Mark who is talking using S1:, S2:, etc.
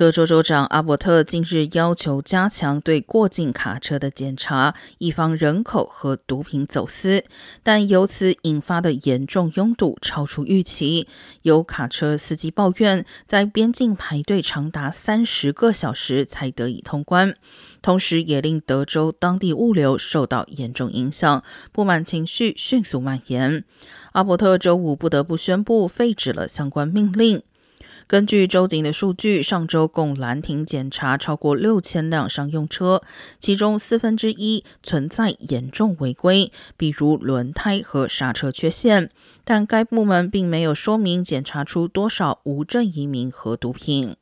S1: 德州州长阿伯特近日要求加强对过境卡车的检查，以防人口和毒品走私，但由此引发的严重拥堵超出预期。有卡车司机抱怨，在边境排队长达三十个小时才得以通关，同时也令德州当地物流受到严重影响，不满情绪迅速蔓延。阿伯特周五不得不宣布废止了相关命令。根据州警的数据，上周共拦停检查超过六千辆商用车，其中四分之一存在严重违规，比如轮胎和刹车缺陷。但该部门并没有说明检查出多少无证移民和毒品。